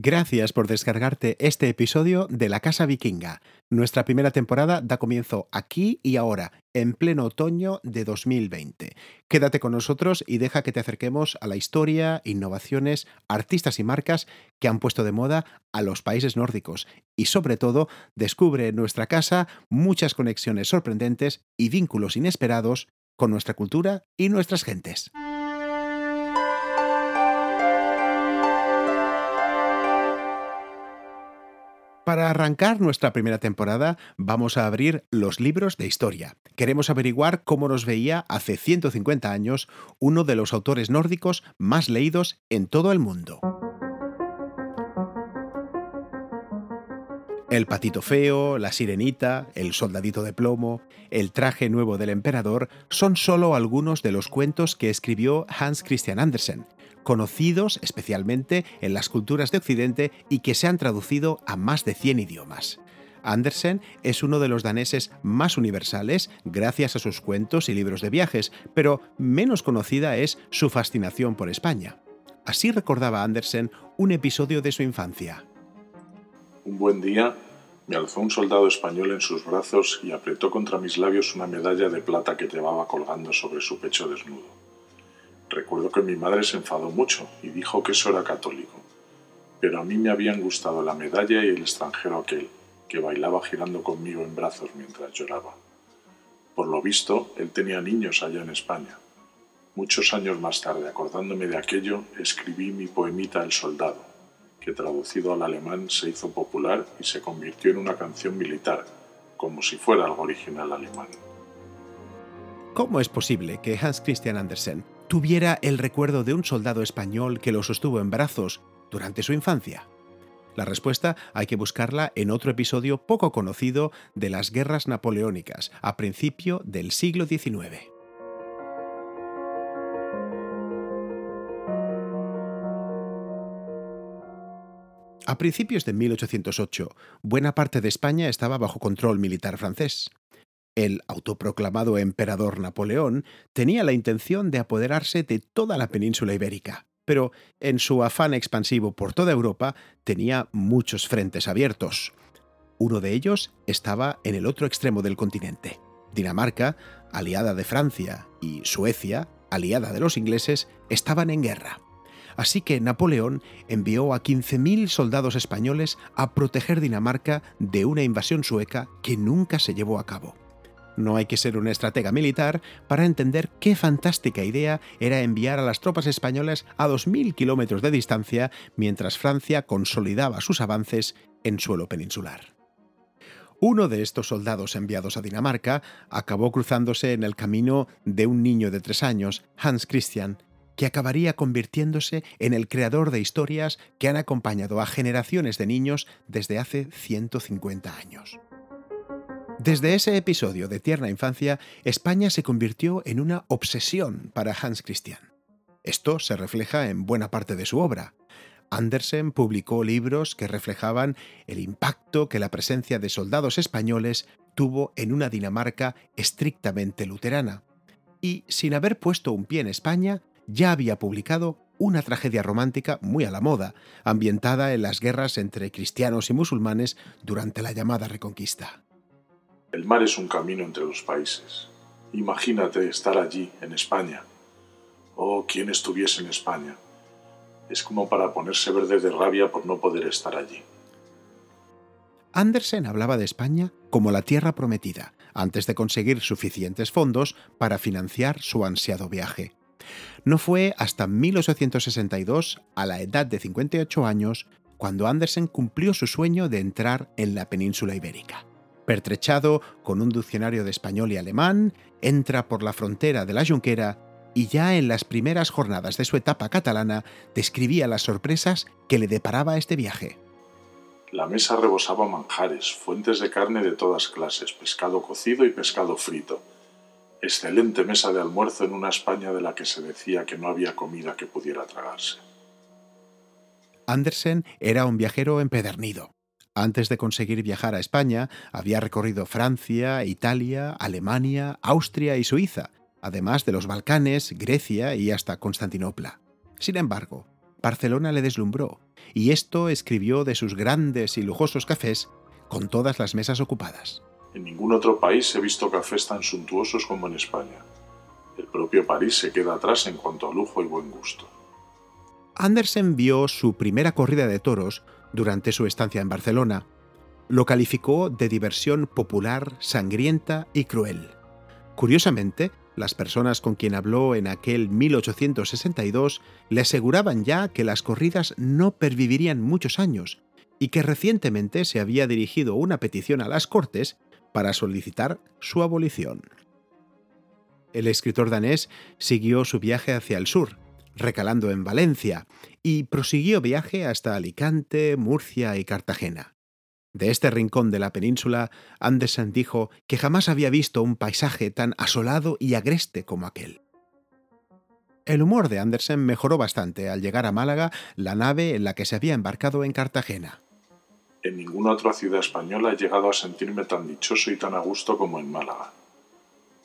Gracias por descargarte este episodio de La Casa Vikinga. Nuestra primera temporada da comienzo aquí y ahora, en pleno otoño de 2020. Quédate con nosotros y deja que te acerquemos a la historia, innovaciones, artistas y marcas que han puesto de moda a los países nórdicos. Y sobre todo, descubre en nuestra casa muchas conexiones sorprendentes y vínculos inesperados con nuestra cultura y nuestras gentes. Para arrancar nuestra primera temporada vamos a abrir los libros de historia. Queremos averiguar cómo nos veía hace 150 años uno de los autores nórdicos más leídos en todo el mundo. El patito feo, la sirenita, el soldadito de plomo, el traje nuevo del emperador son solo algunos de los cuentos que escribió Hans Christian Andersen, conocidos especialmente en las culturas de Occidente y que se han traducido a más de 100 idiomas. Andersen es uno de los daneses más universales gracias a sus cuentos y libros de viajes, pero menos conocida es su fascinación por España. Así recordaba Andersen un episodio de su infancia. Un buen día me alzó un soldado español en sus brazos y apretó contra mis labios una medalla de plata que llevaba colgando sobre su pecho desnudo. Recuerdo que mi madre se enfadó mucho y dijo que eso era católico, pero a mí me habían gustado la medalla y el extranjero aquel, que bailaba girando conmigo en brazos mientras lloraba. Por lo visto, él tenía niños allá en España. Muchos años más tarde, acordándome de aquello, escribí mi poemita El Soldado, que traducido al alemán se hizo popular y se convirtió en una canción militar, como si fuera algo original alemán. ¿Cómo es posible que Hans Christian Andersen tuviera el recuerdo de un soldado español que lo sostuvo en brazos durante su infancia? La respuesta hay que buscarla en otro episodio poco conocido de las guerras napoleónicas a principio del siglo XIX. A principios de 1808, buena parte de España estaba bajo control militar francés. El autoproclamado emperador Napoleón tenía la intención de apoderarse de toda la península ibérica, pero en su afán expansivo por toda Europa tenía muchos frentes abiertos. Uno de ellos estaba en el otro extremo del continente. Dinamarca, aliada de Francia, y Suecia, aliada de los ingleses, estaban en guerra. Así que Napoleón envió a 15.000 soldados españoles a proteger Dinamarca de una invasión sueca que nunca se llevó a cabo. No hay que ser un estratega militar para entender qué fantástica idea era enviar a las tropas españolas a 2.000 kilómetros de distancia mientras Francia consolidaba sus avances en suelo peninsular. Uno de estos soldados enviados a Dinamarca acabó cruzándose en el camino de un niño de tres años, Hans Christian, que acabaría convirtiéndose en el creador de historias que han acompañado a generaciones de niños desde hace 150 años. Desde ese episodio de tierna infancia, España se convirtió en una obsesión para Hans Christian. Esto se refleja en buena parte de su obra. Andersen publicó libros que reflejaban el impacto que la presencia de soldados españoles tuvo en una Dinamarca estrictamente luterana. Y sin haber puesto un pie en España, ya había publicado una tragedia romántica muy a la moda, ambientada en las guerras entre cristianos y musulmanes durante la llamada Reconquista. El mar es un camino entre los países. Imagínate estar allí, en España. Oh, ¿quién estuviese en España? Es como para ponerse verde de rabia por no poder estar allí. Andersen hablaba de España como la tierra prometida, antes de conseguir suficientes fondos para financiar su ansiado viaje. No fue hasta 1862, a la edad de 58 años, cuando Andersen cumplió su sueño de entrar en la península ibérica. Pertrechado con un diccionario de español y alemán, entra por la frontera de la Junquera y ya en las primeras jornadas de su etapa catalana describía las sorpresas que le deparaba este viaje. La mesa rebosaba manjares, fuentes de carne de todas clases, pescado cocido y pescado frito. Excelente mesa de almuerzo en una España de la que se decía que no había comida que pudiera tragarse. Andersen era un viajero empedernido. Antes de conseguir viajar a España, había recorrido Francia, Italia, Alemania, Austria y Suiza, además de los Balcanes, Grecia y hasta Constantinopla. Sin embargo, Barcelona le deslumbró y esto escribió de sus grandes y lujosos cafés con todas las mesas ocupadas. En ningún otro país he visto cafés tan suntuosos como en España. El propio París se queda atrás en cuanto a lujo y buen gusto. Andersen vio su primera corrida de toros durante su estancia en Barcelona. Lo calificó de diversión popular, sangrienta y cruel. Curiosamente, las personas con quien habló en aquel 1862 le aseguraban ya que las corridas no pervivirían muchos años y que recientemente se había dirigido una petición a las Cortes para solicitar su abolición. El escritor danés siguió su viaje hacia el sur, recalando en Valencia, y prosiguió viaje hasta Alicante, Murcia y Cartagena. De este rincón de la península, Andersen dijo que jamás había visto un paisaje tan asolado y agreste como aquel. El humor de Andersen mejoró bastante al llegar a Málaga la nave en la que se había embarcado en Cartagena. En ninguna otra ciudad española he llegado a sentirme tan dichoso y tan a gusto como en Málaga.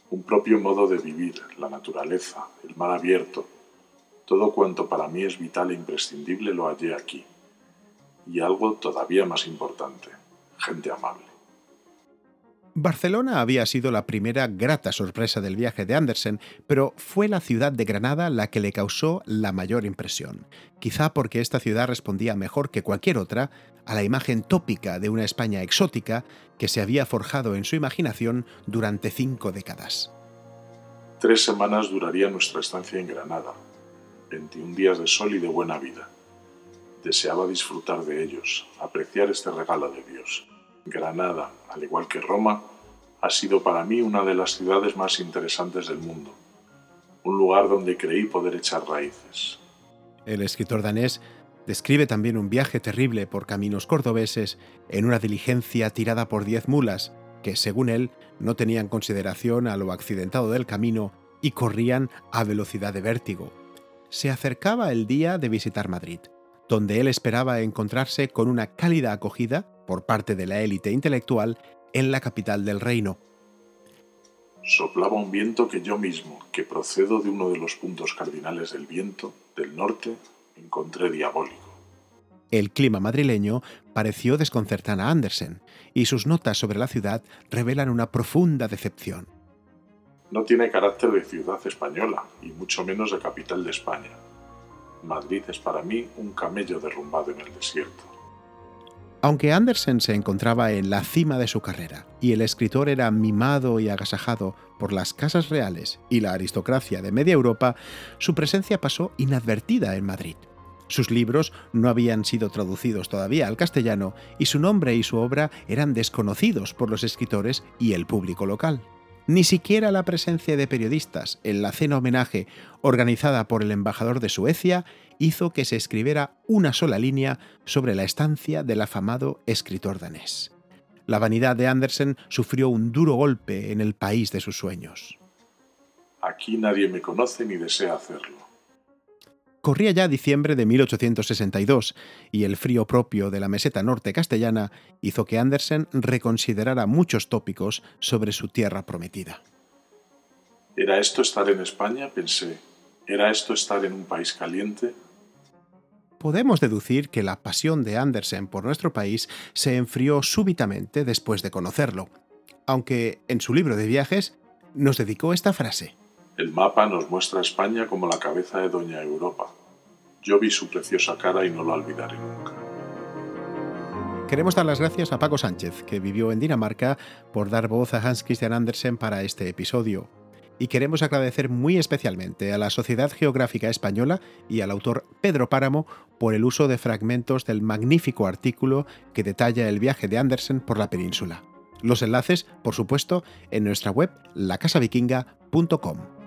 Un propio modo de vivir, la naturaleza, el mar abierto, todo cuanto para mí es vital e imprescindible lo hallé aquí. Y algo todavía más importante, gente amable. Barcelona había sido la primera grata sorpresa del viaje de Andersen, pero fue la ciudad de Granada la que le causó la mayor impresión, quizá porque esta ciudad respondía mejor que cualquier otra a la imagen tópica de una España exótica que se había forjado en su imaginación durante cinco décadas. Tres semanas duraría nuestra estancia en Granada, 21 días de sol y de buena vida. Deseaba disfrutar de ellos, apreciar este regalo de Dios. Granada, al igual que Roma, ha sido para mí una de las ciudades más interesantes del mundo, un lugar donde creí poder echar raíces. El escritor danés describe también un viaje terrible por caminos cordobeses en una diligencia tirada por diez mulas, que, según él, no tenían consideración a lo accidentado del camino y corrían a velocidad de vértigo se acercaba el día de visitar Madrid, donde él esperaba encontrarse con una cálida acogida por parte de la élite intelectual en la capital del reino. Soplaba un viento que yo mismo, que procedo de uno de los puntos cardinales del viento, del norte, encontré diabólico. El clima madrileño pareció desconcertar a Andersen, y sus notas sobre la ciudad revelan una profunda decepción no tiene carácter de ciudad española y mucho menos de capital de España. Madrid es para mí un camello derrumbado en el desierto. Aunque Andersen se encontraba en la cima de su carrera y el escritor era mimado y agasajado por las casas reales y la aristocracia de media Europa, su presencia pasó inadvertida en Madrid. Sus libros no habían sido traducidos todavía al castellano y su nombre y su obra eran desconocidos por los escritores y el público local. Ni siquiera la presencia de periodistas en la cena homenaje organizada por el embajador de Suecia hizo que se escribiera una sola línea sobre la estancia del afamado escritor danés. La vanidad de Andersen sufrió un duro golpe en el país de sus sueños. Aquí nadie me conoce ni desea hacerlo. Corría ya diciembre de 1862 y el frío propio de la meseta norte castellana hizo que Andersen reconsiderara muchos tópicos sobre su tierra prometida. ¿Era esto estar en España? Pensé. ¿Era esto estar en un país caliente? Podemos deducir que la pasión de Andersen por nuestro país se enfrió súbitamente después de conocerlo, aunque en su libro de viajes nos dedicó esta frase. El mapa nos muestra a España como la cabeza de Doña Europa. Yo vi su preciosa cara y no lo olvidaré nunca. Queremos dar las gracias a Paco Sánchez, que vivió en Dinamarca, por dar voz a Hans Christian Andersen para este episodio. Y queremos agradecer muy especialmente a la Sociedad Geográfica Española y al autor Pedro Páramo por el uso de fragmentos del magnífico artículo que detalla el viaje de Andersen por la península. Los enlaces, por supuesto, en nuestra web lacasavikinga.com.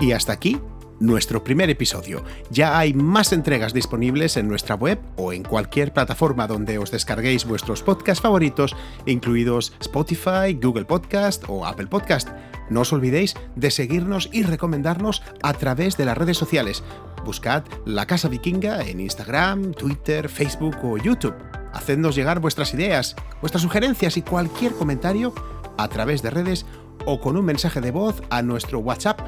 Y hasta aquí nuestro primer episodio. Ya hay más entregas disponibles en nuestra web o en cualquier plataforma donde os descarguéis vuestros podcasts favoritos, incluidos Spotify, Google Podcast o Apple Podcast. No os olvidéis de seguirnos y recomendarnos a través de las redes sociales. Buscad La Casa Vikinga en Instagram, Twitter, Facebook o YouTube. Hacednos llegar vuestras ideas, vuestras sugerencias y cualquier comentario a través de redes o con un mensaje de voz a nuestro WhatsApp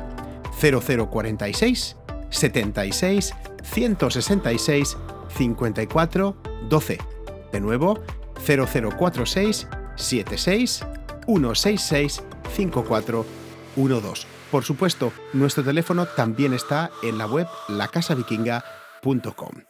0046 76 166 54 12. De nuevo, 0046 76 166 54 12. Por supuesto, nuestro teléfono también está en la web lacasavikinga.com.